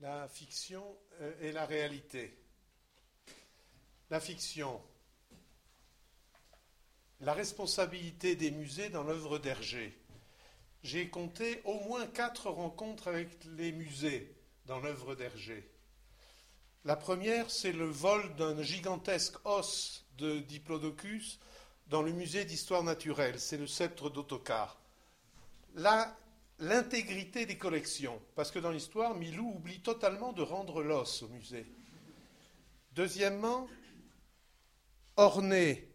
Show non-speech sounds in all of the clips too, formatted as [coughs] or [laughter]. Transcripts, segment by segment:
la fiction euh, et la réalité. La fiction. La responsabilité des musées dans l'œuvre d'Hergé. J'ai compté au moins quatre rencontres avec les musées dans l'œuvre d'Hergé. La première, c'est le vol d'un gigantesque os de Diplodocus dans le musée d'histoire naturelle. C'est le sceptre d'autocar. Là, l'intégrité des collections, parce que dans l'histoire, Milou oublie totalement de rendre l'os au musée. Deuxièmement, orné,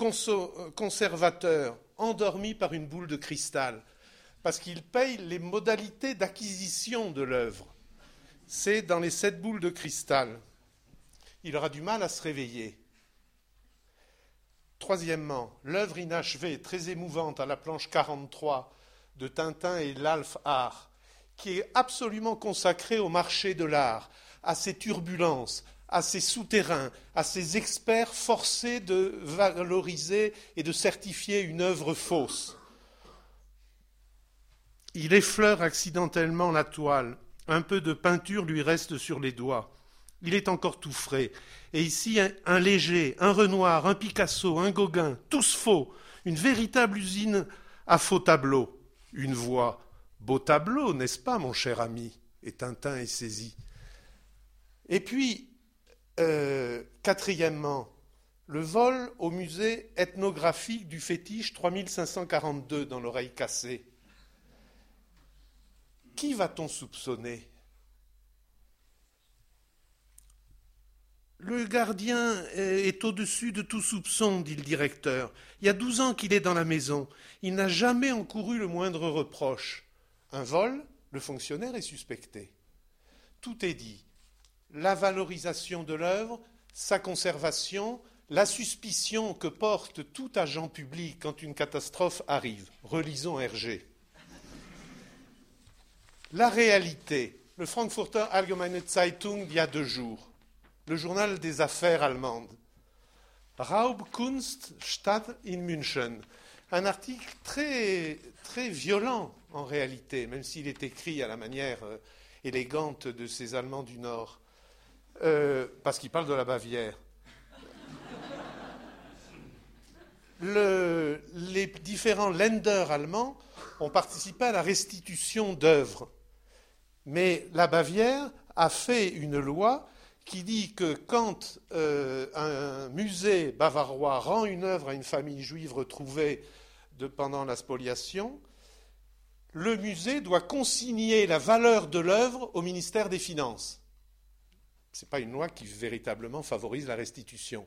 euh, conservateur, endormi par une boule de cristal, parce qu'il paye les modalités d'acquisition de l'œuvre. C'est dans les sept boules de cristal. Il aura du mal à se réveiller. Troisièmement, l'œuvre inachevée, très émouvante à la planche 43, de Tintin et l'Alf Art, qui est absolument consacré au marché de l'art, à ses turbulences, à ses souterrains, à ses experts forcés de valoriser et de certifier une œuvre fausse. Il effleure accidentellement la toile, un peu de peinture lui reste sur les doigts. Il est encore tout frais. Et ici, un, un Léger, un Renoir, un Picasso, un Gauguin, tous faux, une véritable usine à faux tableaux une voix. Beau tableau, n'est-ce pas, mon cher ami Et Tintin est saisi. Et puis, euh, quatrièmement, le vol au musée ethnographique du fétiche 3542 dans l'oreille cassée. Qui va-t-on soupçonner? Le gardien est au-dessus de tout soupçon, dit le directeur. Il y a douze ans qu'il est dans la maison. Il n'a jamais encouru le moindre reproche. Un vol, le fonctionnaire est suspecté. Tout est dit. La valorisation de l'œuvre, sa conservation, la suspicion que porte tout agent public quand une catastrophe arrive. Relisons Hergé. La réalité. Le Frankfurter Allgemeine Zeitung il y a deux jours le journal des affaires allemandes. Raubkunst Stadt in München. Un article très, très violent en réalité, même s'il est écrit à la manière euh, élégante de ces Allemands du Nord, euh, parce qu'il parle de la Bavière. les différents lenders allemands ont participé à la restitution d'œuvres. Mais la Bavière a fait une loi qui dit que quand euh, un musée bavarois rend une œuvre à une famille juive retrouvée pendant la spoliation, le musée doit consigner la valeur de l'œuvre au ministère des Finances. Ce n'est pas une loi qui véritablement favorise la restitution.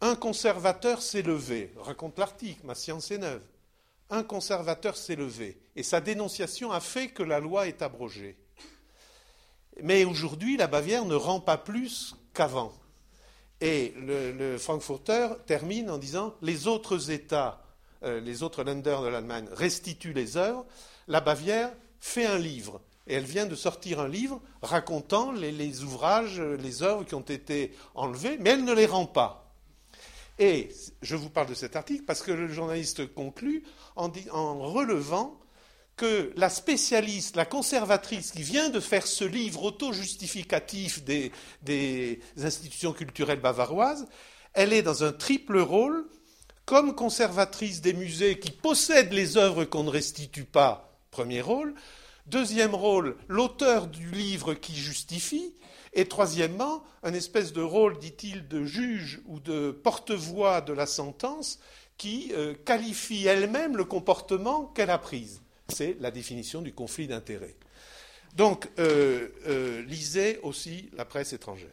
Un conservateur s'est levé, raconte l'article, ma science est neuve. Un conservateur s'est levé, et sa dénonciation a fait que la loi est abrogée. Mais aujourd'hui, la Bavière ne rend pas plus qu'avant. Et le, Frankfurter termine en disant les autres États, euh, les autres Länder de l'Allemagne restituent les œuvres, la Bavière fait un livre. Et elle vient de sortir un livre racontant les, ouvrages, les œuvres qui ont été enlevées, mais elle ne les rend pas. Et je vous parle de cet article parce que le journaliste conclut en relevant que la spécialiste, la conservatrice qui vient de faire ce livre auto-justificatif des, institutions culturelles bavaroises, elle est dans un triple rôle, comme conservatrice des musées qui possèdent les œuvres qu'on ne restitue pas, premier rôle, deuxième rôle, l'auteur du livre qui justifie, et troisièmement, un espèce de rôle, dit-il, de juge ou de porte-voix de la sentence qui euh, qualifie elle-même le comportement qu'elle a pris c'est la définition du conflit d'intérêts. Donc, euh, euh, lisez aussi la presse étrangère.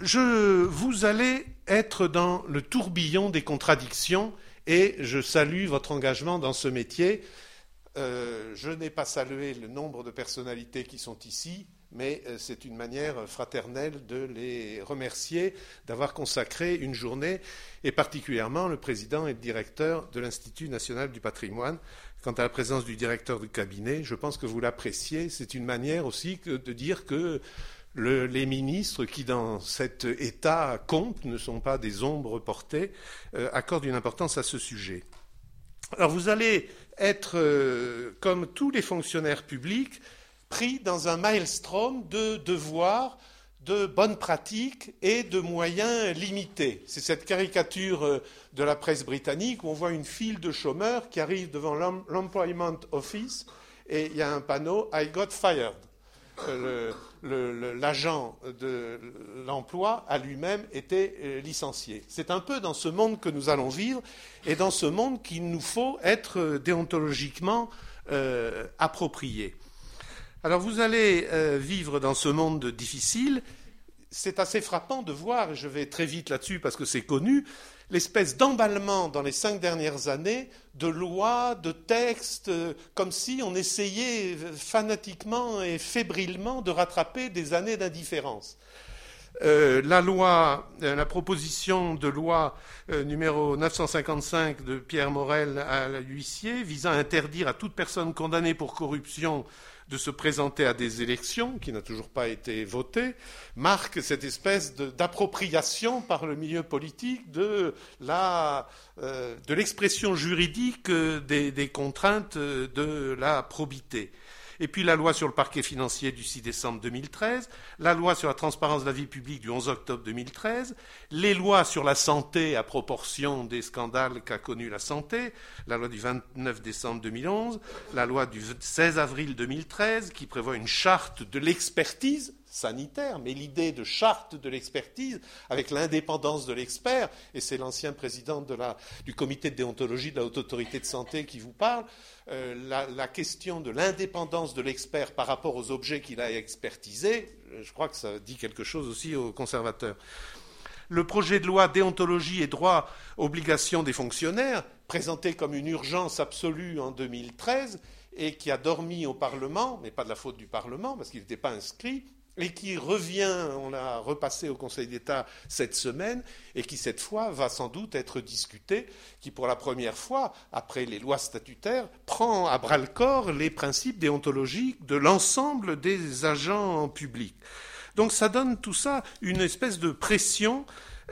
Je, vous allez être dans le tourbillon des contradictions et je salue votre engagement dans ce métier. Euh, je n'ai pas salué le nombre de personnalités qui sont ici, mais c'est une manière fraternelle de les remercier d'avoir consacré une journée, et particulièrement le président et le directeur de l'Institut national du patrimoine, Quant à la présence du directeur du cabinet, je pense que vous l'appréciez. C'est une manière aussi de dire que les ministres qui, dans cet État, comptent, ne sont pas des ombres portées, euh, accordent une importance à ce sujet. Alors vous allez être, euh, comme tous les fonctionnaires publics, pris dans un maelstrom de devoirs, de bonnes pratiques et de moyens limités. C'est cette caricature euh, de la presse britannique où on voit une file de chômeurs qui arrivent devant l'Employment Office et il y a un panneau I got fired. Euh, l'agent de l'emploi a lui-même été euh, licencié. C'est un peu dans ce monde que nous allons vivre et dans ce monde qu'il nous faut être déontologiquement approprié. Alors vous allez euh, vivre dans ce monde difficile. C'est assez frappant de voir, et je vais très vite là-dessus parce que c'est connu, l'espèce d'emballement dans les cinq dernières années de lois, de textes, euh, comme si on essayait fanatiquement et fébrilement de rattraper des années d'indifférence. Euh, la loi, la proposition de loi numéro 955 de Pierre Morel à l'huissier visant à interdire à toute personne condamnée pour corruption de se présenter à des élections, qui n'a toujours pas été votée, marque cette espèce d'appropriation par le milieu politique de euh, l'expression juridique des, des, contraintes de la probité et puis la loi sur le parquet financier du 6 décembre 2013, la loi sur la transparence de la vie publique du 11 octobre 2013, les lois sur la santé à proportion des scandales qu'a connus la santé, la loi du 29 décembre 2011, la loi du 16 avril 2013 qui prévoit une charte de l'expertise sanitaire, mais l'idée de charte de l'expertise avec l'indépendance de l'expert, et c'est l'ancien président du comité de déontologie de la haute autorité de santé qui vous parle, euh, la, question de l'indépendance de l'expert par rapport aux objets qu'il a expertisés, euh, je crois que ça dit quelque chose aussi aux conservateurs. Le projet de loi déontologie et droit obligation des fonctionnaires, présenté comme une urgence absolue en 2013 et qui a dormi au Parlement, mais pas de la faute du Parlement parce qu'il n'était pas inscrit, et qui revient, on l'a repassé au Conseil d'État cette semaine, et qui cette fois va sans doute être discuté, qui pour la première fois, après les lois statutaires, prend à bras le corps les principes déontologiques de l'ensemble des agents publics. Donc ça donne tout ça une espèce de pression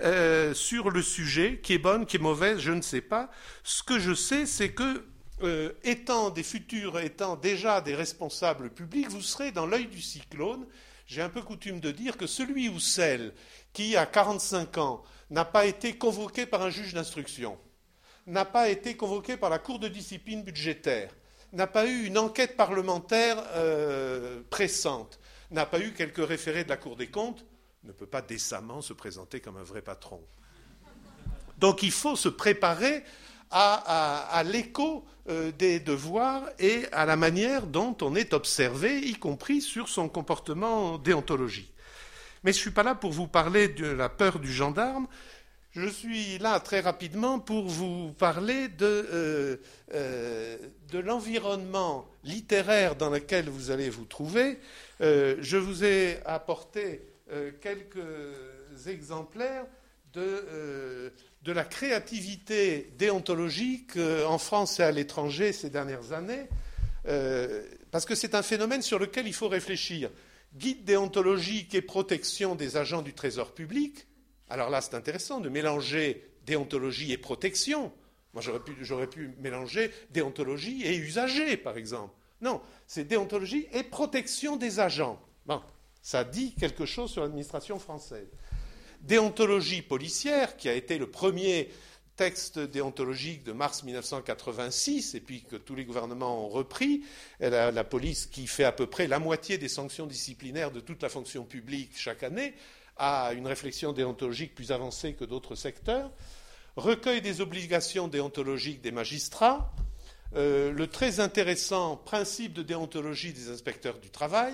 euh, sur le sujet, qui est bonne, qui est mauvaise, je ne sais pas. Ce que je sais, c'est que euh, étant des futurs, étant déjà des responsables publics, vous serez dans l'œil du cyclone j'ai un peu coutume de dire que celui ou celle qui, à 45 ans, n'a pas été convoqué par un juge d'instruction, n'a pas été convoqué par la Cour de discipline budgétaire, n'a pas eu une enquête parlementaire euh, pressante, n'a pas eu quelques référés de la Cour des comptes, ne peut pas décemment se présenter comme un vrai patron. Donc il faut se préparer à, l'écho euh, des devoirs et à la manière dont on est observé, y compris sur son comportement déontologique. Mais je ne suis pas là pour vous parler de la peur du gendarme. Je suis là très rapidement pour vous parler de, euh, euh, de l'environnement littéraire dans lequel vous allez vous trouver. je vous ai apporté quelques exemplaires de de la créativité déontologique euh, en France et à l'étranger ces dernières années, euh, parce que c'est un phénomène sur lequel il faut réfléchir. Guide déontologique et protection des agents du Trésor public. Alors là, c'est intéressant de mélanger déontologie et protection. Moi, j'aurais pu, mélanger déontologie et usager, par exemple. Non, c'est déontologie et protection des agents. Bon, ça dit quelque chose sur l'administration française déontologie policière, qui a été le premier texte déontologique de mars 1986, et puis que tous les gouvernements ont repris, la, police qui fait à peu près la moitié des sanctions disciplinaires de toute la fonction publique chaque année, a une réflexion déontologique plus avancée que d'autres secteurs, recueil des obligations déontologiques des magistrats, euh, le très intéressant principe de déontologie des inspecteurs du travail,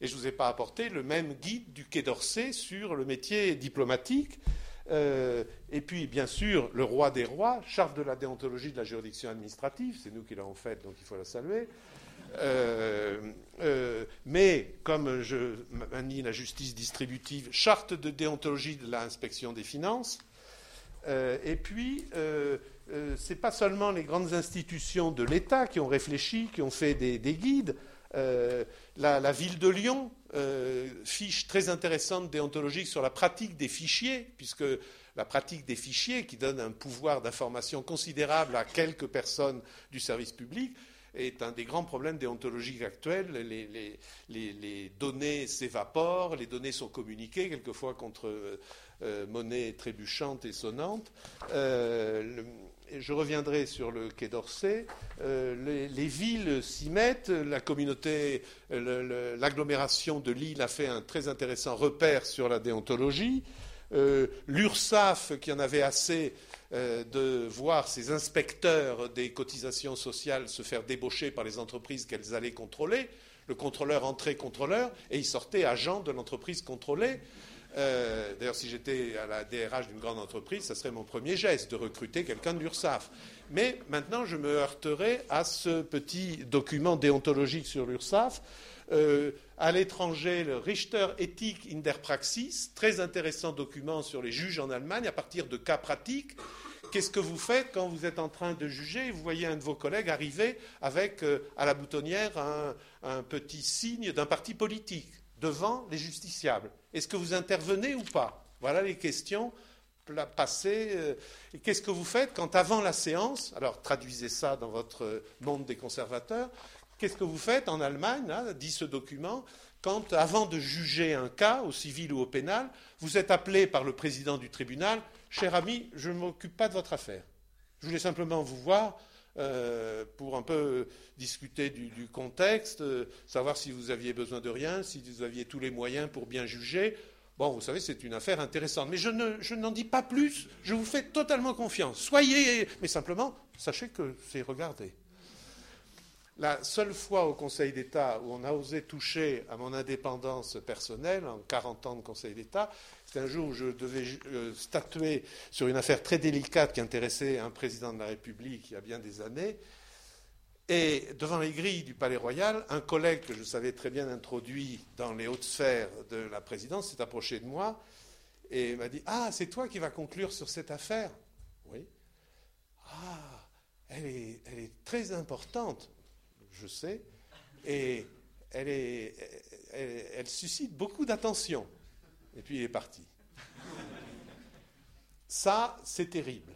et je ne vous ai pas apporté le même guide du Quai d'Orsay sur le métier diplomatique. Euh, et puis, bien sûr, le roi des rois, charte de la déontologie de la juridiction administrative, c'est nous qui l'avons faite, donc il faut la saluer. Euh, euh, mais comme je manie la justice distributive, charte de déontologie de l'inspection des finances. et puis, ce n'est pas seulement les grandes institutions de l'État qui ont réfléchi, qui ont fait des, des guides. Euh, la, ville de Lyon, euh, fiche très intéressante déontologique sur la pratique des fichiers, puisque la pratique des fichiers, qui donne un pouvoir d'information considérable à quelques personnes du service public, est un des grands problèmes déontologiques actuels. Les, données s'évaporent, les données sont communiquées, quelquefois contre euh, monnaie trébuchante et sonnante. Je reviendrai sur le Quai d'Orsay. Euh, les, villes s'y mettent. La communauté, l'agglomération de Lille a fait un très intéressant repère sur la déontologie. L'URSSAF, qui en avait assez de voir ses inspecteurs des cotisations sociales se faire débaucher par les entreprises qu'elles allaient contrôler, le contrôleur entrait contrôleur et il sortait agent de l'entreprise contrôlée. Euh, d'ailleurs, si j'étais à la DRH d'une grande entreprise, ce serait mon premier geste de recruter quelqu'un de l'URSSAF. Mais maintenant, je me heurterai à ce petit document déontologique sur l'URSSAF. Euh, à l'étranger, le Richter Ethik in der Praxis, très intéressant document sur les juges en Allemagne à partir de cas pratiques. Qu'est-ce que vous faites quand vous êtes en train de juger? Et vous voyez un de vos collègues arriver avec euh, à la boutonnière un petit signe d'un parti politique devant les justiciables Est-ce que vous intervenez ou pas? Voilà les questions passées. Euh, qu'est-ce que vous faites quand avant la séance, alors traduisez ça dans votre monde des conservateurs, qu'est-ce que vous faites en Allemagne, dit ce document, quand avant de juger un cas, au civil ou au pénal, vous êtes appelé par le président du tribunal, cher ami, je ne m'occupe pas de votre affaire. Je voulais simplement vous voir euh, pour un peu discuter du, contexte, euh, savoir si vous aviez besoin de rien, si vous aviez tous les moyens pour bien juger. Bon, vous savez, c'est une affaire intéressante. Mais je, je n'en dis pas plus. Je vous fais totalement confiance. Soyez, mais simplement, sachez que c'est regardé. La seule fois au Conseil d'État où on a osé toucher à mon indépendance personnelle, en 40 ans de Conseil d'État, c'est un jour où je devais euh, statuer sur une affaire très délicate qui intéressait un président de la République il y a bien des années. Et devant les grilles du Palais Royal, un collègue que je savais très bien introduit dans les hautes sphères de la présidence s'est approché de moi et m'a dit Ah, c'est toi qui vas conclure sur cette affaire? Oui. Ah, elle est, elle est très importante je sais, et elle, suscite beaucoup d'attention. Et puis il est parti. Ça, c'est terrible.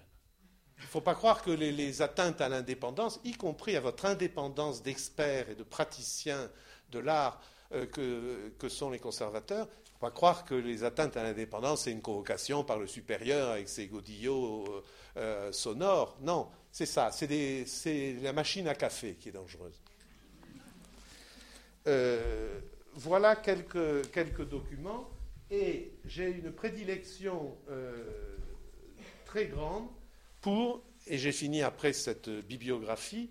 Il ne faut pas croire que les, atteintes à l'indépendance, y compris à votre indépendance d'experts et de praticiens de l'art euh, que, sont les conservateurs, il ne faut pas croire que les atteintes à l'indépendance, c'est une convocation par le supérieur avec ses godillots euh, sonores. Non, c'est ça, c'est la machine à café qui est dangereuse. Euh, voilà quelques, documents et j'ai une prédilection euh, très grande pour, et j'ai fini après cette bibliographie,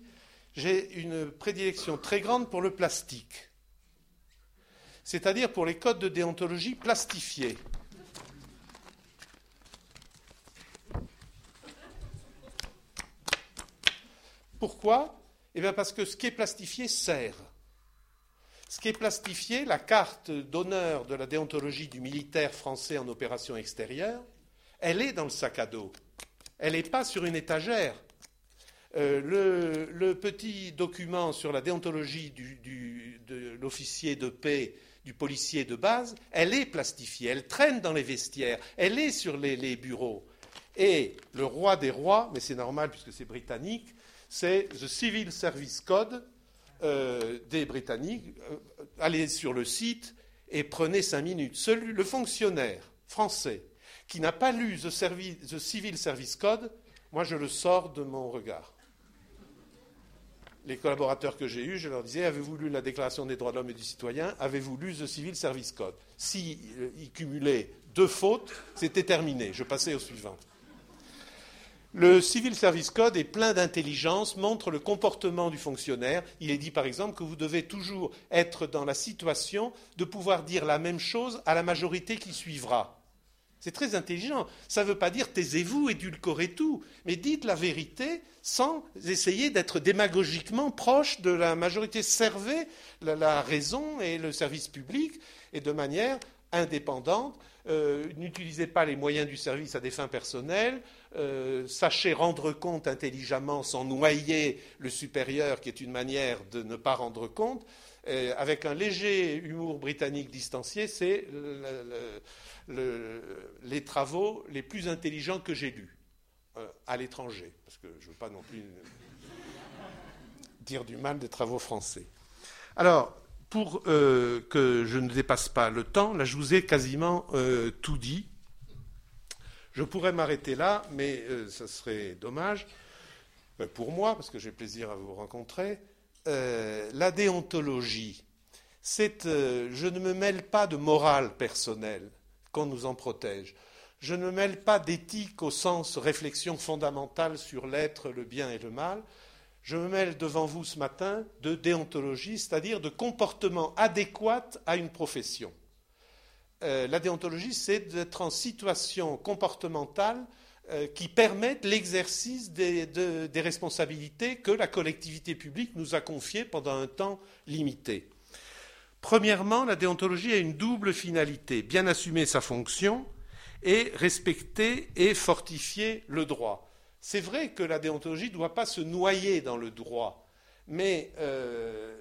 j'ai une prédilection très grande pour le plastique, c'est-à-dire pour les codes de déontologie plastifiés. Pourquoi? Eh bien parce que ce qui est plastifié sert. Ce qui est plastifié, la carte d'honneur de la déontologie du militaire français en opération extérieure, elle est dans le sac à dos. Elle n'est pas sur une étagère. Euh, le, petit document sur la déontologie de l'officier de paix, du policier de base, elle est plastifiée, elle traîne dans les vestiaires, elle est sur les bureaux. Et le roi des rois, mais c'est normal puisque c'est britannique, c'est The Civil Service Code, euh, des Britanniques, euh, allez sur le site et prenez cinq minutes. Le fonctionnaire français qui n'a pas lu the, the, Civil Service Code, moi je le sors de mon regard. Les collaborateurs que j'ai eus, je leur disais Avez-vous lu la Déclaration des droits de l'homme et du citoyen? Avez-vous lu the Civil Service Code? S'ils si, euh, cumulaient deux fautes, c'était terminé. Je passais au suivant. Le Civil Service Code est plein d'intelligence, montre le comportement du fonctionnaire. Il est dit par exemple que vous devez toujours être dans la situation de pouvoir dire la même chose à la majorité qui suivra. C'est très intelligent. Ça ne veut pas dire taisez-vous, édulcorez tout, mais dites la vérité sans essayer d'être démagogiquement proche de la majorité. Servez la, raison et le service public et de manière indépendante. Euh, n'utilisez pas les moyens du service à des fins personnelles. Euh, sachez rendre compte intelligemment sans noyer le supérieur, qui est une manière de ne pas rendre compte. avec un léger humour britannique distancié, c'est les travaux les plus intelligents que j'ai lus euh, à l'étranger, parce que je ne veux pas non plus. dire du mal des travaux français. Alors, pour euh, que je ne dépasse pas le temps, là je vous ai quasiment euh, tout dit. Je pourrais m'arrêter là, mais ce serait dommage pour moi, parce que j'ai plaisir à vous rencontrer. la déontologie, c'est je ne me mêle pas de morale personnelle qu'on nous en protège. Je ne mêle pas d'éthique au sens réflexion fondamentale sur l'être, le bien et le mal. Je me mêle devant vous ce matin de déontologie, c'est-à-dire de comportement adéquat à une profession. Euh, la déontologie, c'est d'être en situation comportementale euh, qui permette l'exercice des, des, responsabilités que la collectivité publique nous a confiées pendant un temps limité. Premièrement, la déontologie a une double finalité bien assumer sa fonction et respecter et fortifier le droit. C'est vrai que la déontologie ne doit pas se noyer dans le droit, mais, euh,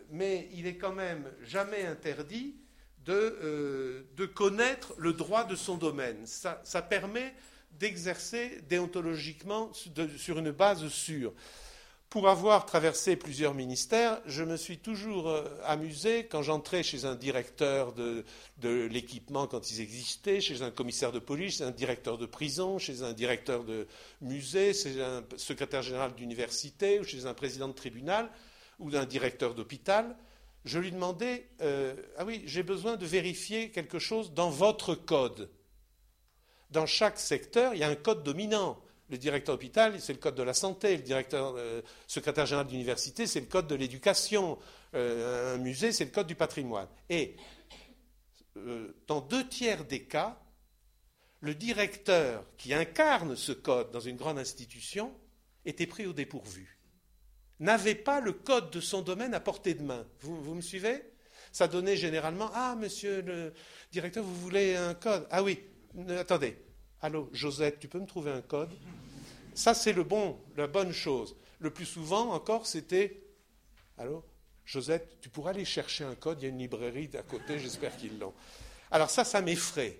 il est quand même jamais interdit de, euh, connaître le droit de son domaine. Ça, permet d'exercer déontologiquement sur une base sûre. Pour avoir traversé plusieurs ministères, je me suis toujours euh, amusé quand j'entrais chez un directeur de, l'équipement quand ils existaient, chez un commissaire de police, chez un directeur de prison, chez un directeur de musée, chez un secrétaire général d'université ou chez un président de tribunal ou d'un directeur d'hôpital. Je lui demandais euh, Ah oui, j'ai besoin de vérifier quelque chose dans votre code. Dans chaque secteur, il y a un code dominant. Le directeur d'hôpital, c'est le code de la santé. Le directeur, euh, secrétaire général d'université, c'est le code de l'éducation. Euh, un musée, c'est le code du patrimoine. Et euh, dans deux tiers des cas, le directeur qui incarne ce code dans une grande institution était pris au dépourvu. N'avait pas le code de son domaine à portée de main. Vous, vous me suivez? Ça donnait généralement Ah, monsieur le directeur, vous voulez un code? Ah oui, attendez. Allô, Josette, tu peux me trouver un code? Ça, c'est le bon, la bonne chose. Le plus souvent encore, c'était Allô Josette, tu pourras aller chercher un code, il y a une librairie à côté, j'espère qu'ils l'ont. Alors ça, ça m'effraie.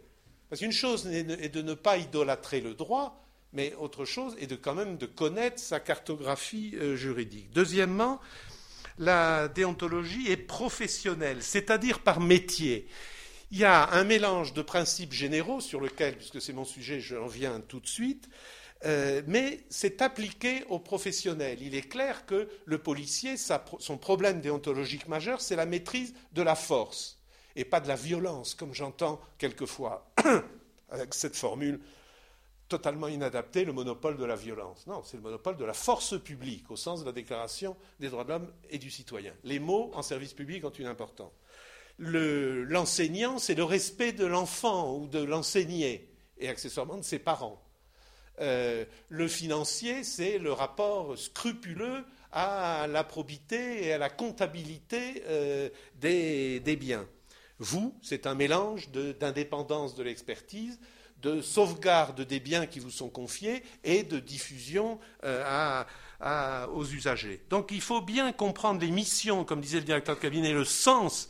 Parce qu'une chose est de ne pas idolâtrer le droit, mais autre chose est quand même de connaître sa cartographie euh, juridique. Deuxièmement, la déontologie est professionnelle, c'est-à-dire par métier. Il y a un mélange de principes généraux sur lequel, puisque c'est mon sujet, j'en viens tout de suite, euh, mais c'est appliqué aux professionnels. Il est clair que le policier, son problème déontologique majeur, c'est la maîtrise de la force et pas de la violence, comme j'entends quelquefois [coughs] avec cette formule totalement inadaptée, le monopole de la violence. Non, c'est le monopole de la force publique, au sens de la Déclaration des droits de l'homme et du citoyen. Les mots en service public ont une importance. L'enseignant, c'est le respect de l'enfant ou de l'enseigné, et accessoirement de ses parents. Euh, le financier, c'est le rapport scrupuleux à la probité et à la comptabilité euh, des, biens. Vous, c'est un mélange d'indépendance de, l'expertise, de sauvegarde des biens qui vous sont confiés et de diffusion euh, aux usagers. Donc il faut bien comprendre les missions, comme disait le directeur de cabinet, le sens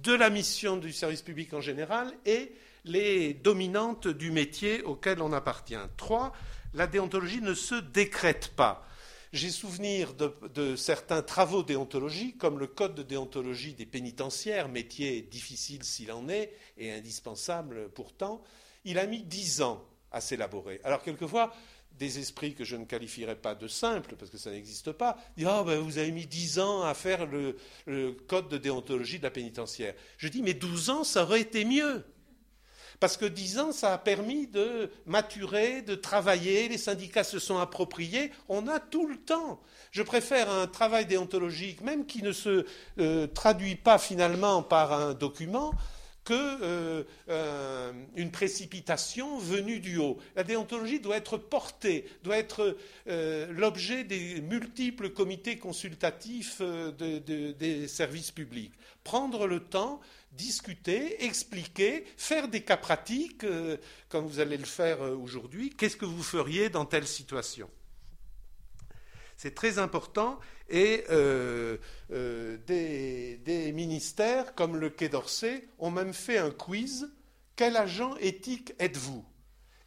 de la mission du service public en général et les dominantes du métier auquel on appartient. Trois, la déontologie ne se décrète pas. J'ai souvenir de, certains travaux déontologiques, comme le code de déontologie des pénitentiaires, métier difficile s'il en est, et indispensable pourtant. Il a mis dix ans à s'élaborer. Alors quelquefois, des esprits que je ne qualifierais pas de simples, parce que ça n'existe pas, disent Ah, ben, vous avez mis dix ans à faire le, code de déontologie de la pénitentiaire. Je dis Mais douze ans, ça aurait été mieux. Parce que dix ans, ça a permis de maturer, de travailler, les syndicats se sont appropriés, on a tout le temps. Je préfère un travail déontologique, même qui ne se euh, traduit pas finalement par un document, que euh, une précipitation venue du haut. La déontologie doit être portée, doit être euh, l'objet des multiples comités consultatifs des services publics. Prendre le temps discuter, expliquer, faire des cas pratiques, euh, comme vous allez le faire euh, aujourd'hui. Qu'est-ce que vous feriez dans telle situation? C'est très important. Et euh, des, des, ministères, comme le Quai d'Orsay, ont même fait un quiz. Quel agent éthique êtes-vous?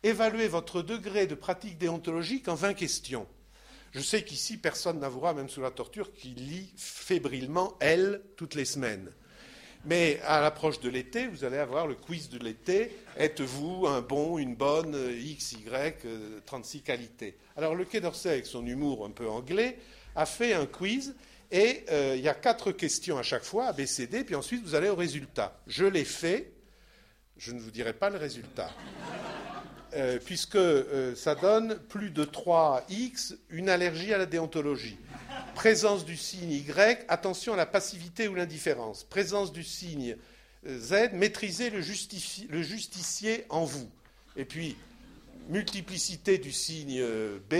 Évaluez votre degré de pratique déontologique en 20 questions. Je sais qu'ici, personne n'avouera, même sous la torture, qu'il lit fébrilement Elle toutes les semaines. Mais à l'approche de l'été, vous allez avoir le quiz de l'été. Êtes-vous un bon, une bonne, X, Y, 36 qualités? Alors le Quai d'Orsay, avec son humour un peu anglais, a fait un quiz et euh, il y a quatre questions à chaque fois, ABCD, puis ensuite vous allez au résultat. Je l'ai fait, je ne vous dirai pas le résultat. Euh, puisque euh, ça donne plus de 3x, une allergie à la déontologie. Présence du signe Y, attention à la passivité ou l'indifférence. Présence du signe Z, maîtrisez le, le, justicier en vous. Et puis, multiplicité du signe B,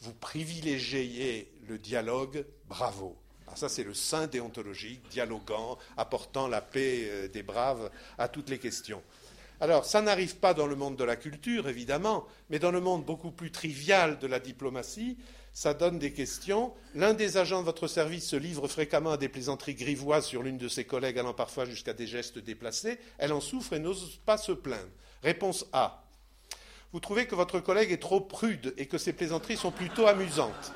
vous privilégiez le dialogue, bravo. Alors ça, c'est le saint déontologique, dialoguant, apportant la paix euh, des braves à toutes les questions. Alors, ça n'arrive pas dans le monde de la culture, évidemment, mais dans le monde beaucoup plus trivial de la diplomatie, ça donne des questions. L'un des agents de votre service se livre fréquemment à des plaisanteries grivoises sur l'une de ses collègues, allant parfois jusqu'à des gestes déplacés. Elle en souffre et n'ose pas se plaindre. Réponse A. Vous trouvez que votre collègue est trop prude et que ses plaisanteries sont plutôt amusantes.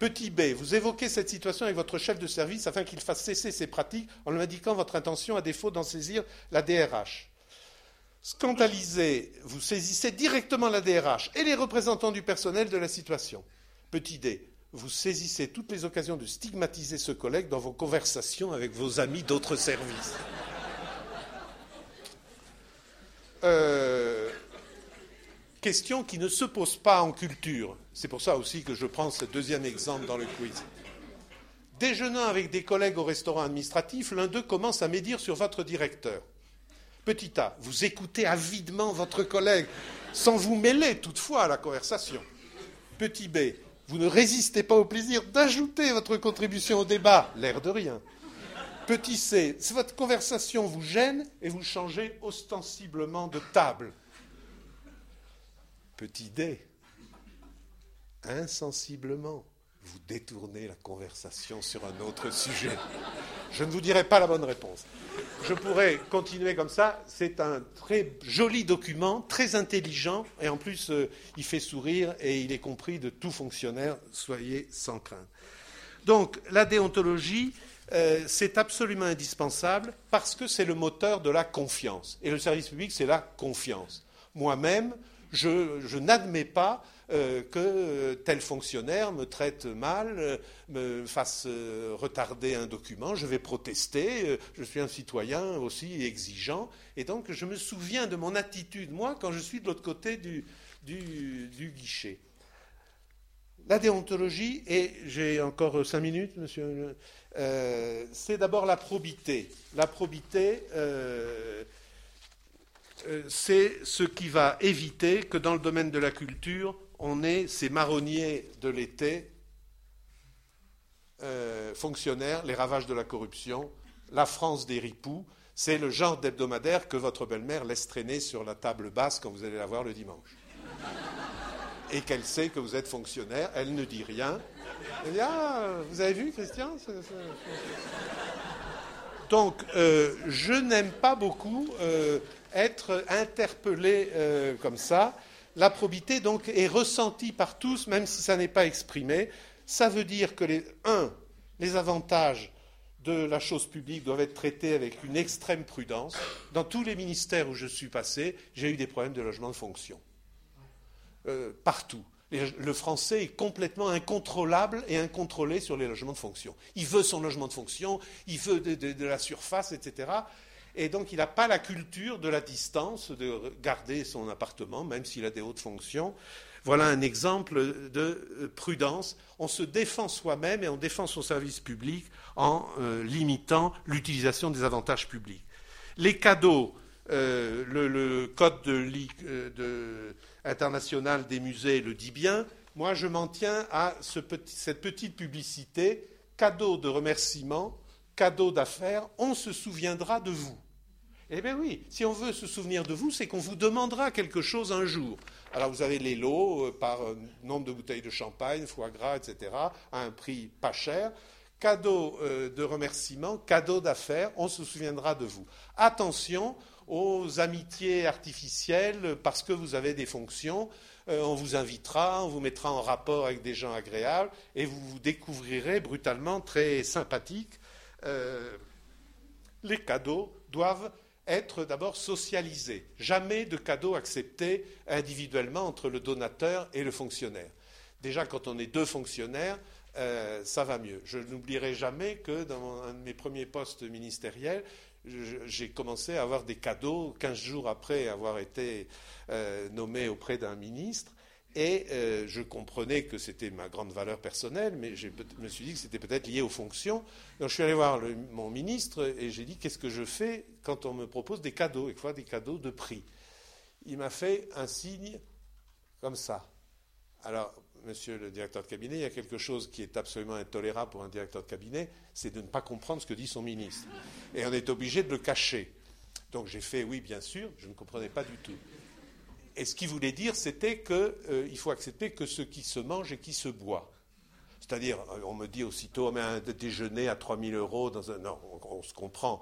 Petit B, vous évoquez cette situation avec votre chef de service afin qu'il fasse cesser ces pratiques en lui indiquant votre intention à défaut d'en saisir la DRH. Scandalisé, vous saisissez directement la DRH et les représentants du personnel de la situation. Petit D, vous saisissez toutes les occasions de stigmatiser ce collègue dans vos conversations avec vos amis d'autres services. Euh, question qui ne se pose pas en culture. C'est pour ça aussi que je prends ce deuxième exemple dans le quiz. Déjeunant avec des collègues au restaurant administratif, l'un d'eux commence à médire sur votre directeur. Petit A, vous écoutez avidement votre collègue, sans vous mêler toutefois à la conversation. Petit B, vous ne résistez pas au plaisir d'ajouter votre contribution au débat, l'air de rien. Petit C, votre conversation vous gêne et vous changez ostensiblement de table. Petit D, insensiblement, vous détournez la conversation sur un autre sujet. Je ne vous dirai pas la bonne réponse. Je pourrais continuer comme ça. C'est un très joli document, très intelligent, et en plus, euh, il fait sourire et il est compris de tout fonctionnaire. Soyez sans crainte. Donc, la déontologie, euh, c'est absolument indispensable parce que c'est le moteur de la confiance. Et le service public, c'est la confiance. Moi-même, je, n'admets pas euh, que tel fonctionnaire me traite mal, euh, me fasse euh, retarder un document, je vais protester, je suis un citoyen aussi exigeant, et donc je me souviens de mon attitude, moi, quand je suis de l'autre côté du, guichet. La déontologie, et j'ai encore cinq minutes, monsieur, c'est d'abord la probité. La probité, c'est ce qui va éviter que dans le domaine de la culture, on ait ces marronniers de l'été, euh, fonctionnaires, les ravages de la corruption, la France des ripoux. C'est le genre d'hebdomadaire que votre belle-mère laisse traîner sur la table basse quand vous allez la voir le dimanche. Et qu'elle sait que vous êtes fonctionnaire, elle ne dit rien. Ah, vous avez vu, Christian Donc, euh, je n'aime pas beaucoup être interpellé euh, comme ça. La probité, donc, est ressentie par tous, même si ça n'est pas exprimé. Ça veut dire que, les, un, les avantages de la chose publique doivent être traités avec une extrême prudence. Dans tous les ministères où je suis passé, j'ai eu des problèmes de logement de fonction. Euh, partout. Le français est complètement incontrôlable et incontrôlé sur les logements de fonction. Il veut son logement de fonction, il veut de la surface, etc et donc il n'a pas la culture de la distance, de garder son appartement, même s'il a des hautes fonctions. Voilà un exemple de euh, prudence. On se défend soi-même et on défend son service public en euh, limitant l'utilisation des avantages publics. Les cadeaux, euh, le, code de, international des musées le dit bien. Moi, je m'en tiens à cette petite publicité cadeau de remerciement cadeau d'affaires, on se souviendra de vous. Eh bien oui, si on veut se souvenir de vous, c'est qu'on vous demandera quelque chose un jour. Alors vous avez les lots euh, par euh, nombre de bouteilles de champagne, foie gras, etc., à un prix pas cher. Cadeau euh, de remerciement, cadeau d'affaires, on se souviendra de vous. Attention aux amitiés artificielles parce que vous avez des fonctions. On vous invitera, on vous mettra en rapport avec des gens agréables et vous vous découvrirez brutalement très sympathique. Euh, les cadeaux doivent être d'abord socialisés. Jamais de cadeaux acceptés individuellement entre le donateur et le fonctionnaire. Déjà, quand on est deux fonctionnaires, euh, ça va mieux. Je n'oublierai jamais que dans un de mes premiers postes ministériels, j'ai commencé à avoir des cadeaux 15 jours après avoir été euh, nommé auprès d'un ministre. Et euh, je comprenais que c'était ma grande valeur personnelle, mais je me suis dit que c'était peut-être lié aux fonctions. Donc je suis allé voir mon ministre et j'ai dit qu'est-ce que je fais quand on me propose des cadeaux, et quoi des cadeaux de prix? Il m'a fait un signe comme ça. Alors, monsieur le directeur de cabinet, il y a quelque chose qui est absolument intolérable pour un directeur de cabinet, c'est de ne pas comprendre ce que dit son ministre. Et on est obligé de le cacher. Donc j'ai fait oui, bien sûr, je ne comprenais pas du tout. Et ce qu'il voulait dire, c'était qu'il euh, faut accepter que ce qui se mange et qui se boit. C'est-à-dire, on me dit aussitôt, mais un déjeuner à 3 000 euros, dans un... non, on se comprend.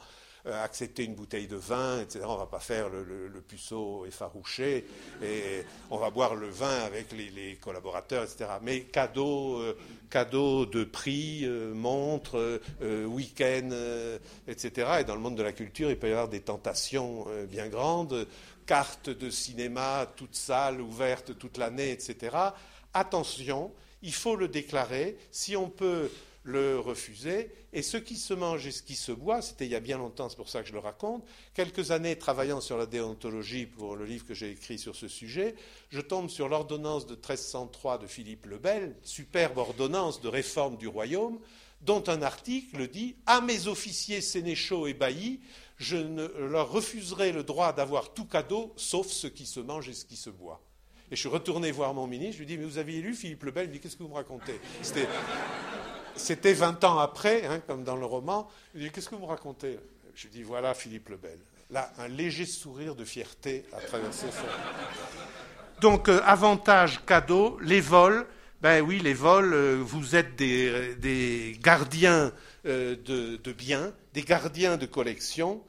Euh, accepter une bouteille de vin, etc. On ne va pas faire le, puceau effarouché et on va boire le vin avec les, collaborateurs, etc. Mais euh, cadeaux de prix, euh, montres, week-end, etc. Et dans le monde de la culture, il peut y avoir des tentations bien grandes, cartes de cinéma, toutes salles ouvertes toute l'année, etc. Attention, il faut le déclarer. Si on peut le refuser. Et ce qui se mange et ce qui se boit, c'était il y a bien longtemps, c'est pour ça que je le raconte, quelques années travaillant sur la déontologie pour le livre que j'ai écrit sur ce sujet, je tombe sur l'ordonnance de 1303 de Philippe le Bel, superbe ordonnance de réforme du royaume, dont un article dit À mes officiers sénéchaux et baillis, je leur refuserai le droit d'avoir tout cadeau, sauf ce qui se mange et ce qui se boit. Et je suis retourné voir mon ministre, je lui dis, mais vous aviez lu Philippe le Bel Il me dit, qu'est-ce que vous me racontez? C'était 20 ans après, hein, comme dans le roman. Il dit Qu'est-ce que vous racontez? Je dis Voilà Philippe Lebel. Là, un léger sourire de fierté a traversé son. Donc, euh, avantage cadeau, les vols. Ben oui, les vols, euh, vous êtes des, gardiens euh, de, biens, des gardiens de collection.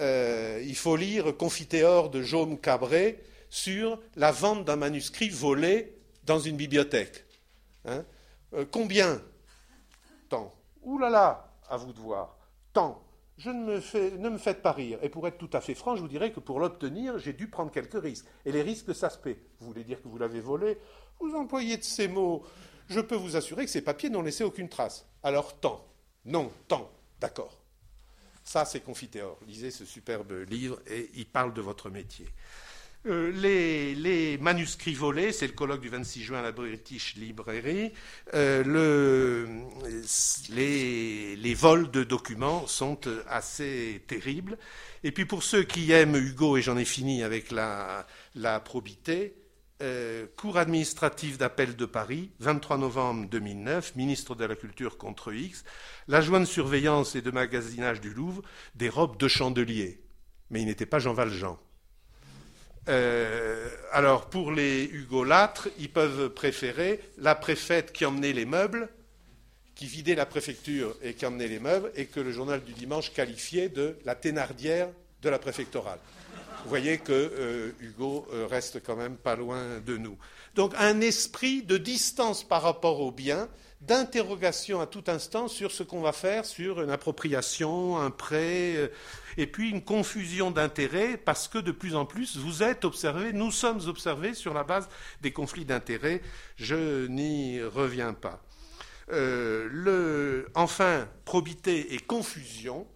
il faut lire Confiteor de Jaume Cabré sur la vente d'un manuscrit volé dans une bibliothèque. Hein. combien Tant. Ouh là là, à vous de voir. Tant. Je ne me, fais, ne me faites pas rire. Et pour être tout à fait franc, je vous dirais que pour l'obtenir, j'ai dû prendre quelques risques. Et les risques, ça se paie. Vous voulez dire que vous l'avez volé Vous employez de ces mots. Je peux vous assurer que ces papiers n'ont laissé aucune trace. Alors, tant. Non, tant. D'accord. Ça, c'est Confiteor. Lisez ce superbe livre et il parle de votre métier. Euh, les, manuscrits volés, c'est le colloque du 26 juin à la British Library. Euh, les, vols de documents sont assez terribles. Et puis pour ceux qui aiment Hugo, et j'en ai fini avec la, probité, euh, Cour administrative d'appel de Paris, 23 novembre 2009, ministre de la Culture contre X, l'adjoint de surveillance et de magasinage du Louvre, des robes de chandelier. Mais il n'était pas Jean Valjean. Euh, alors, pour les hugolâtres, ils peuvent préférer la préfète qui emmenait les meubles, qui vidait la préfecture et qui emmenait les meubles, et que le journal du dimanche qualifiait de la thénardière de la préfectorale. Vous voyez que euh, Hugo euh, reste quand même pas loin de nous. Donc, un esprit de distance par rapport au bien, d'interrogation à tout instant sur ce qu'on va faire, sur une appropriation, un prêt, euh, et puis une confusion d'intérêts, parce que de plus en plus, vous êtes observés, nous sommes observés sur la base des conflits d'intérêts. Je n'y reviens pas. Enfin, probité et confusion,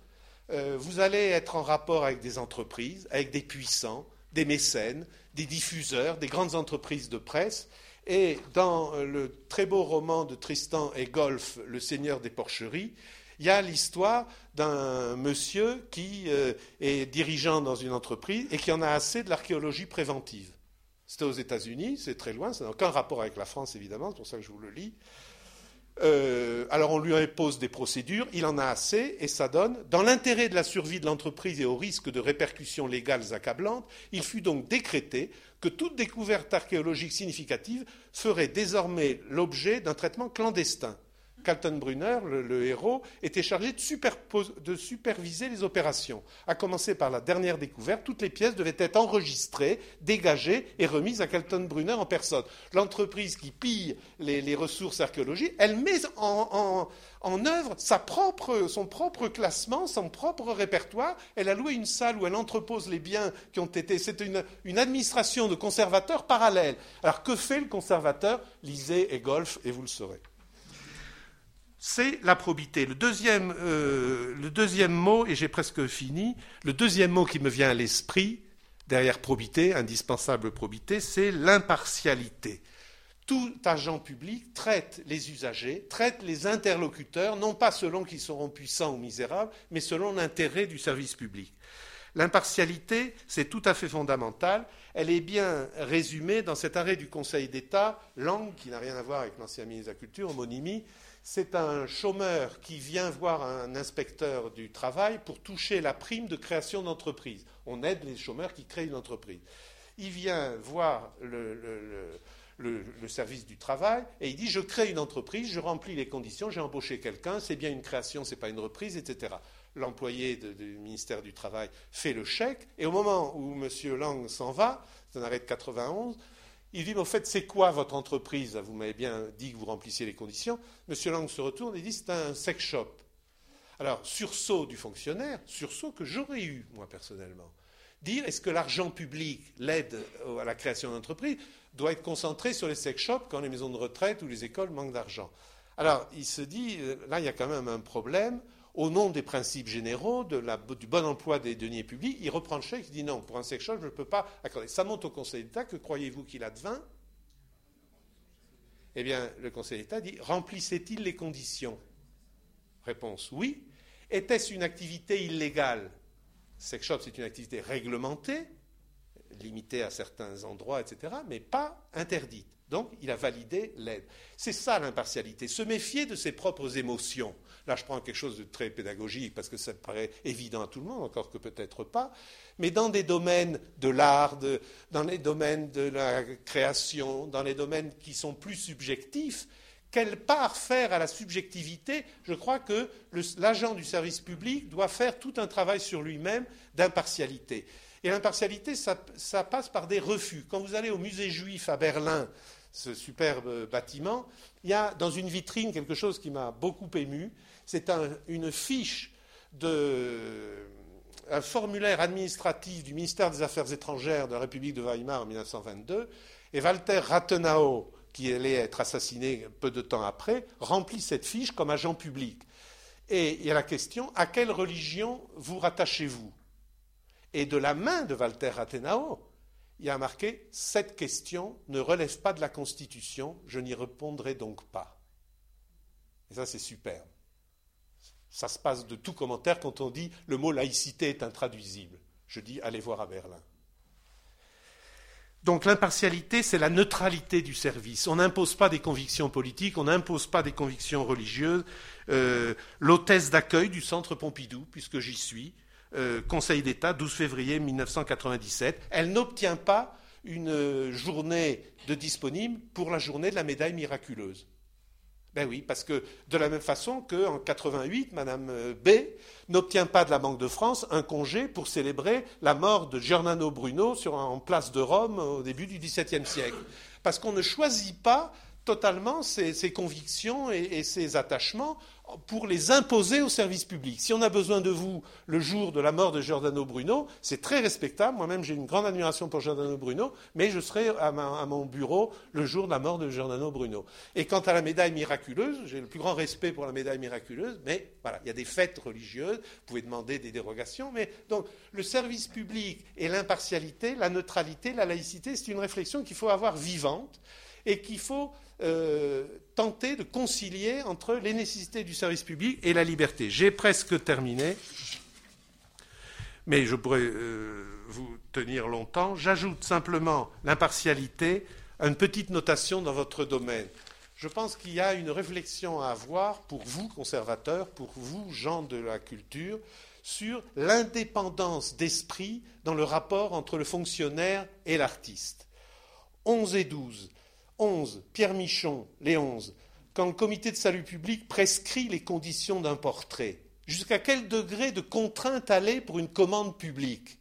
euh, vous allez être en rapport avec des entreprises, avec des puissants, des mécènes, des diffuseurs, des grandes entreprises de presse, et dans le très beau roman de Tristan et Golf, Le Seigneur des Porcheries, il y a l'histoire d'un monsieur qui euh, est dirigeant dans une entreprise et qui en a assez de l'archéologie préventive. C'était aux États-Unis, c'est très loin, ça n'a aucun rapport avec la France évidemment, c'est pour ça que je vous le lis. Euh, alors on lui impose des procédures, il en a assez, et ça donne, dans l'intérêt de la survie de l'entreprise et au risque de répercussions légales accablantes, il fut donc décrété que toute découverte archéologique significative ferait désormais l'objet d'un traitement clandestin. Kaltenbrunner, le, héros, était chargé de, superviser les opérations. À commencer par la dernière découverte, toutes les pièces devaient être enregistrées, dégagées et remises à Kaltenbrunner en personne. L'entreprise qui pille les, ressources archéologiques, elle met en, œuvre sa propre, son propre classement, son propre répertoire. Elle a loué une salle où elle entrepose les biens qui ont été. C'est une, une administration de conservateurs parallèle. Alors que fait le conservateur? Lisez et Golf et vous le saurez c'est la probité. Le deuxième, euh, le deuxième mot, et j'ai presque fini, le deuxième mot qui me vient à l'esprit, derrière probité, indispensable probité, c'est l'impartialité. Tout agent public traite les usagers, traite les interlocuteurs, non pas selon qu'ils seront puissants ou misérables, mais selon l'intérêt du service public. L'impartialité, c'est tout à fait fondamental. Elle est bien résumée dans cet arrêt du Conseil d'État, langue qui n'a rien à voir avec l'ancien ministre de la Culture, homonymie, c'est un chômeur qui vient voir un inspecteur du travail pour toucher la prime de création d'entreprise. On aide les chômeurs qui créent une entreprise. Il vient voir le, service du travail et il dit je crée une entreprise, je remplis les conditions, j'ai embauché quelqu'un, c'est bien une création, c'est pas une reprise, etc. L'employé du ministère du Travail fait le chèque et au moment où M. Lang s'en va, c'est un arrêt de 91, il dit, mais au fait, c'est quoi votre entreprise? Vous m'avez bien dit que vous remplissiez les conditions. Monsieur Lang se retourne et dit, c'est un sex shop. Alors, sursaut du fonctionnaire, sursaut que j'aurais eu, moi, personnellement. Dire, est-ce que l'argent public, l'aide à la création d'entreprise, doit être concentré sur les sex shops quand les maisons de retraite ou les écoles manquent d'argent? Alors, il se dit, euh, là, il y a quand même un problème au nom des principes généraux, du bon emploi des deniers publics, il reprend le chèque, il dit non, pour un sex shop, je ne peux pas accorder. Ça monte au Conseil d'État, que croyez-vous qu'il advint? Eh bien, le Conseil d'État dit remplissait-il les conditions? Réponse oui. Était-ce une activité illégale? Sex shop, c'est une activité réglementée, limitée à certains endroits, etc., mais pas interdite. Donc, il a validé l'aide. C'est ça l'impartialité, se méfier de ses propres émotions. Là, je prends quelque chose de très pédagogique parce que ça paraît évident à tout le monde, encore que peut-être pas. Mais dans des domaines de l'art, dans les domaines de la création, dans les domaines qui sont plus subjectifs, quelle part faire à la subjectivité Je crois que l'agent du service public doit faire tout un travail sur lui-même d'impartialité. Et l'impartialité, ça, passe par des refus. Quand vous allez au musée juif à Berlin, ce superbe bâtiment, il y a dans une vitrine quelque chose qui m'a beaucoup ému. C'est une fiche de un formulaire administratif du ministère des Affaires étrangères de la République de Weimar en 1922, et Walter Rathenau, qui allait être assassiné peu de temps après, remplit cette fiche comme agent public. Et il y a la question à quelle religion vous rattachez-vous? Et de la main de Walter Rathenau, il y a marqué Cette question ne relève pas de la Constitution, je n'y répondrai donc pas. Et ça, c'est superbe. Ça se passe de tout commentaire quand on dit le mot laïcité est intraduisible. Je dis allez voir à Berlin. Donc l'impartialité, c'est la neutralité du service. On n'impose pas des convictions politiques, on n'impose pas des convictions religieuses. Euh, l'hôtesse d'accueil du centre Pompidou, puisque j'y suis, euh, Conseil d'État, 12 février 1997, elle n'obtient pas une journée de disponible pour la journée de la médaille miraculeuse. Ben oui, parce que de la même façon qu'en 88, Madame euh, B n'obtient pas de la Banque de France un congé pour célébrer la mort de Giordano Bruno sur, en place de Rome au début du XVIIe siècle. Parce qu'on ne choisit pas totalement ses, convictions et, ses attachements pour les imposer au service public. Si on a besoin de vous le jour de la mort de Giordano Bruno, c'est très respectable. Moi-même, j'ai une grande admiration pour Giordano Bruno, mais je serai à, mon bureau le jour de la mort de Giordano Bruno. Et quant à la médaille miraculeuse, j'ai le plus grand respect pour la médaille miraculeuse, mais voilà, il y a des fêtes religieuses, vous pouvez demander des dérogations, mais donc le service public et l'impartialité, la neutralité, la laïcité, c'est une réflexion qu'il faut avoir vivante et qu'il faut euh, tenter de concilier entre les nécessités du service public et la liberté. J'ai presque terminé, mais je pourrais euh, vous tenir longtemps. J'ajoute simplement l'impartialité une petite notation dans votre domaine. Je pense qu'il y a une réflexion à avoir pour vous, conservateurs, pour vous, gens de la culture, sur l'indépendance d'esprit dans le rapport entre le fonctionnaire et l'artiste. 11 et 12. 11, Pierre Michon, les 11. quand le comité de salut public prescrit les conditions d'un portrait Jusqu'à quel degré de contrainte aller pour une commande publique?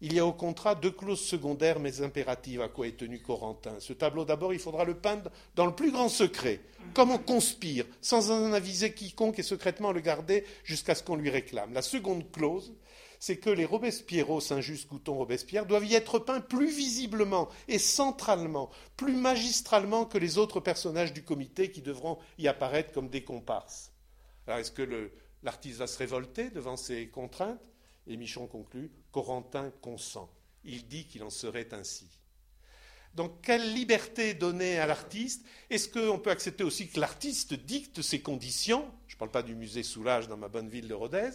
Il y a au contrat deux clauses secondaires mais impératives à quoi est tenu Corentin? Ce tableau, d'abord, il faudra le peindre dans le plus grand secret, comme on conspire, sans en aviser quiconque et secrètement le garder jusqu'à ce qu'on lui réclame. La seconde clause, c'est que les Robespierreau, Saint-Just, Couton, Robespierre doivent y être peints plus visiblement et centralement, plus magistralement que les autres personnages du comité qui devront y apparaître comme des comparses. Alors, est-ce que l'artiste va se révolter devant ces contraintes? Et Michon conclut Corentin consent. Il dit qu'il en serait ainsi. Donc, quelle liberté donner à l'artiste? Est-ce qu'on peut accepter aussi que l'artiste dicte ses conditions? Je ne parle pas du musée Soulage dans ma bonne ville de Rodez.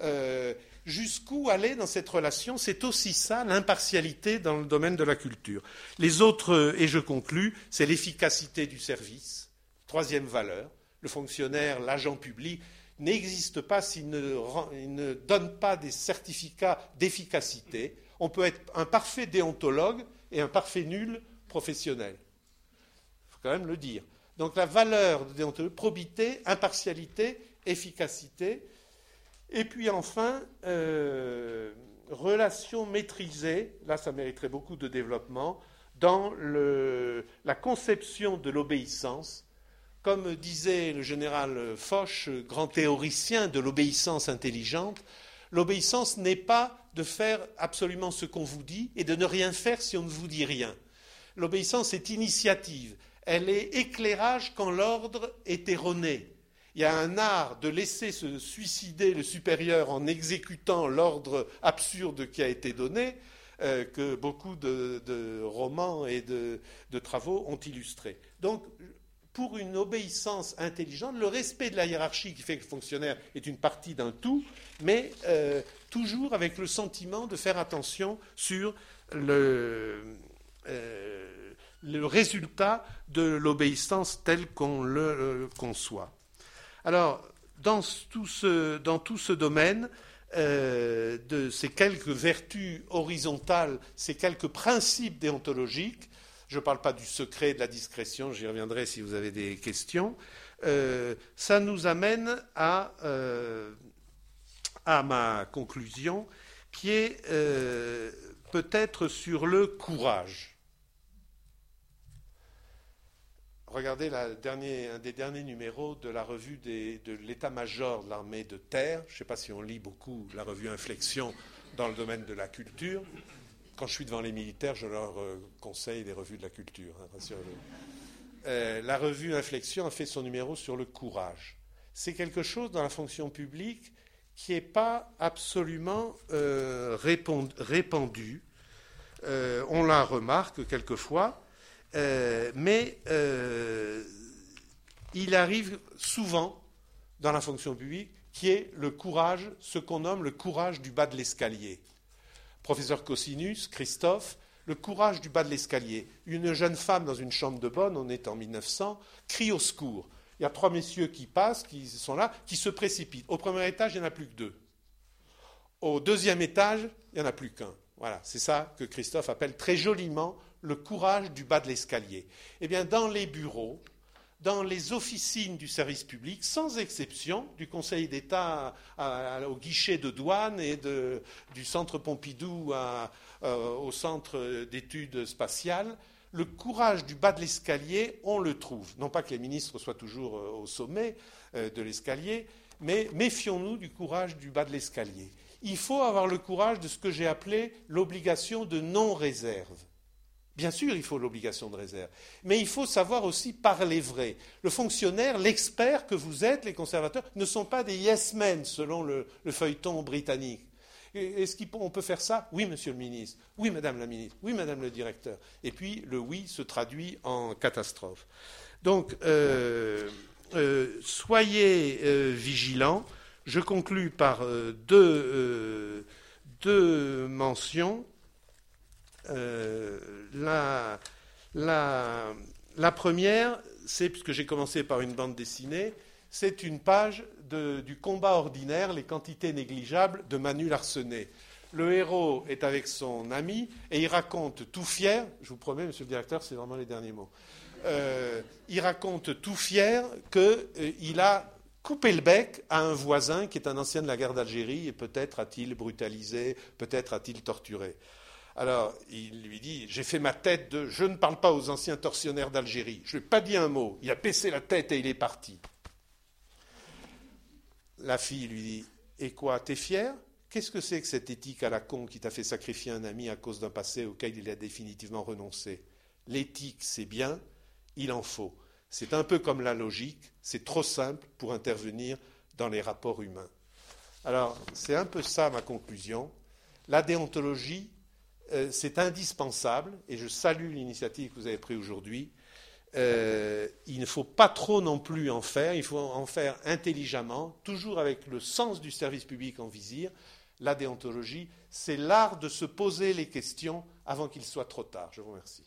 Euh, jusqu'où aller dans cette relation C'est aussi ça, l'impartialité dans le domaine de la culture. Les autres, et je conclus, c'est l'efficacité du service. Troisième valeur, le fonctionnaire, l'agent public, n'existe pas s'il ne, donne pas des certificats d'efficacité. On peut être un parfait déontologue et un parfait nul professionnel. Il faut quand même le dire. Donc la valeur de probité, impartialité, efficacité. Et puis enfin, euh, relation maîtrisée, là ça mériterait beaucoup de développement, dans la conception de l'obéissance comme disait le général Foch, grand théoricien de l'obéissance intelligente, l'obéissance n'est pas de faire absolument ce qu'on vous dit et de ne rien faire si on ne vous dit rien. L'obéissance est initiative, elle est éclairage quand l'ordre est erroné. Il y a un art de laisser se suicider le supérieur en exécutant l'ordre absurde qui a été donné, euh, que beaucoup de, romans et de, travaux ont illustré. Donc, pour une obéissance intelligente, le respect de la hiérarchie qui fait que le fonctionnaire est une partie d'un tout, mais euh, toujours avec le sentiment de faire attention sur le, euh, résultat de l'obéissance telle qu'on le conçoit. Alors, dans tout ce, domaine, de ces quelques vertus horizontales, ces quelques principes déontologiques, je ne parle pas du secret, de la discrétion, j'y reviendrai si vous avez des questions. Euh, ça nous amène à, euh, à, ma conclusion, qui est euh, peut-être sur le courage. Regardez un des derniers numéros de la revue de l'état-major de l'armée de terre. Je ne sais pas si on lit beaucoup la revue Inflexion dans le domaine de la culture quand je suis devant les militaires, je leur euh, conseille les revues de la culture, hein, euh, la revue Inflexion a fait son numéro sur le courage. C'est quelque chose dans la fonction publique qui n'est pas absolument euh, répandu. on la remarque quelquefois, mais il arrive souvent dans la fonction publique qui est le courage, ce qu'on nomme le courage du bas de l'escalier professeur Cosinus, Christophe, le courage du bas de l'escalier. Une jeune femme dans une chambre de bonne, on est en 1900, crie au secours. Il y a trois messieurs qui passent, qui sont là, qui se précipitent. Au premier étage, il n'y en a plus que deux. Au deuxième étage, il n'y en a plus qu'un. Voilà, c'est ça que Christophe appelle très joliment le courage du bas de l'escalier. Eh bien, dans les bureaux, dans les officines du service public, sans exception, du Conseil d'État au guichet de douane et du Centre Pompidou euh, au Centre d'études spatiales, le courage du bas de l'escalier, on le trouve. Non pas que les ministres soient toujours euh, au sommet euh, de l'escalier, mais méfions-nous du courage du bas de l'escalier. Il faut avoir le courage de ce que j'ai appelé l'obligation de non-réserve. Bien sûr, il faut l'obligation de réserve, mais il faut savoir aussi parler vrai. Le fonctionnaire, l'expert que vous êtes, les conservateurs, ne sont pas des yes men selon le, feuilleton britannique. Est-ce qu'on peut faire ça? Oui, monsieur le ministre. Oui, madame la ministre. Oui, madame le directeur. Et puis, le oui se traduit en catastrophe. Donc, euh, euh, soyez euh, vigilants. Je conclus par deux, deux mentions. Euh, la, première, c'est, puisque j'ai commencé par une bande dessinée, c'est une page du combat ordinaire, les quantités négligeables de Manu Larsenet. Le héros est avec son ami et il raconte tout fier, je vous promets, monsieur le directeur, c'est vraiment les derniers mots. euh, il raconte tout fier qu'il a coupé le bec à un voisin qui est un ancien de la guerre d'Algérie et peut-être a-t-il brutalisé, peut-être a-t-il torturé. Alors, il lui dit J'ai fait ma tête de je ne parle pas aux anciens tortionnaires d'Algérie. Je n'ai pas dit un mot. Il a baissé la tête et il est parti. La fille lui dit Et quoi, t'es fier? Qu'est-ce que c'est que cette éthique à la con qui t'a fait sacrifier un ami à cause d'un passé auquel il a définitivement renoncé? L'éthique, c'est bien, il en faut. C'est un peu comme la logique, c'est trop simple pour intervenir dans les rapports humains. Alors, c'est un peu ça ma conclusion. La déontologie, euh, c'est indispensable, et je salue l'initiative que vous avez prise aujourd'hui. Euh, il ne faut pas trop non plus en faire, il faut en faire intelligemment, toujours avec le sens du service public en visir, la déontologie, c'est l'art de se poser les questions avant qu'il soit trop tard. Je vous remercie.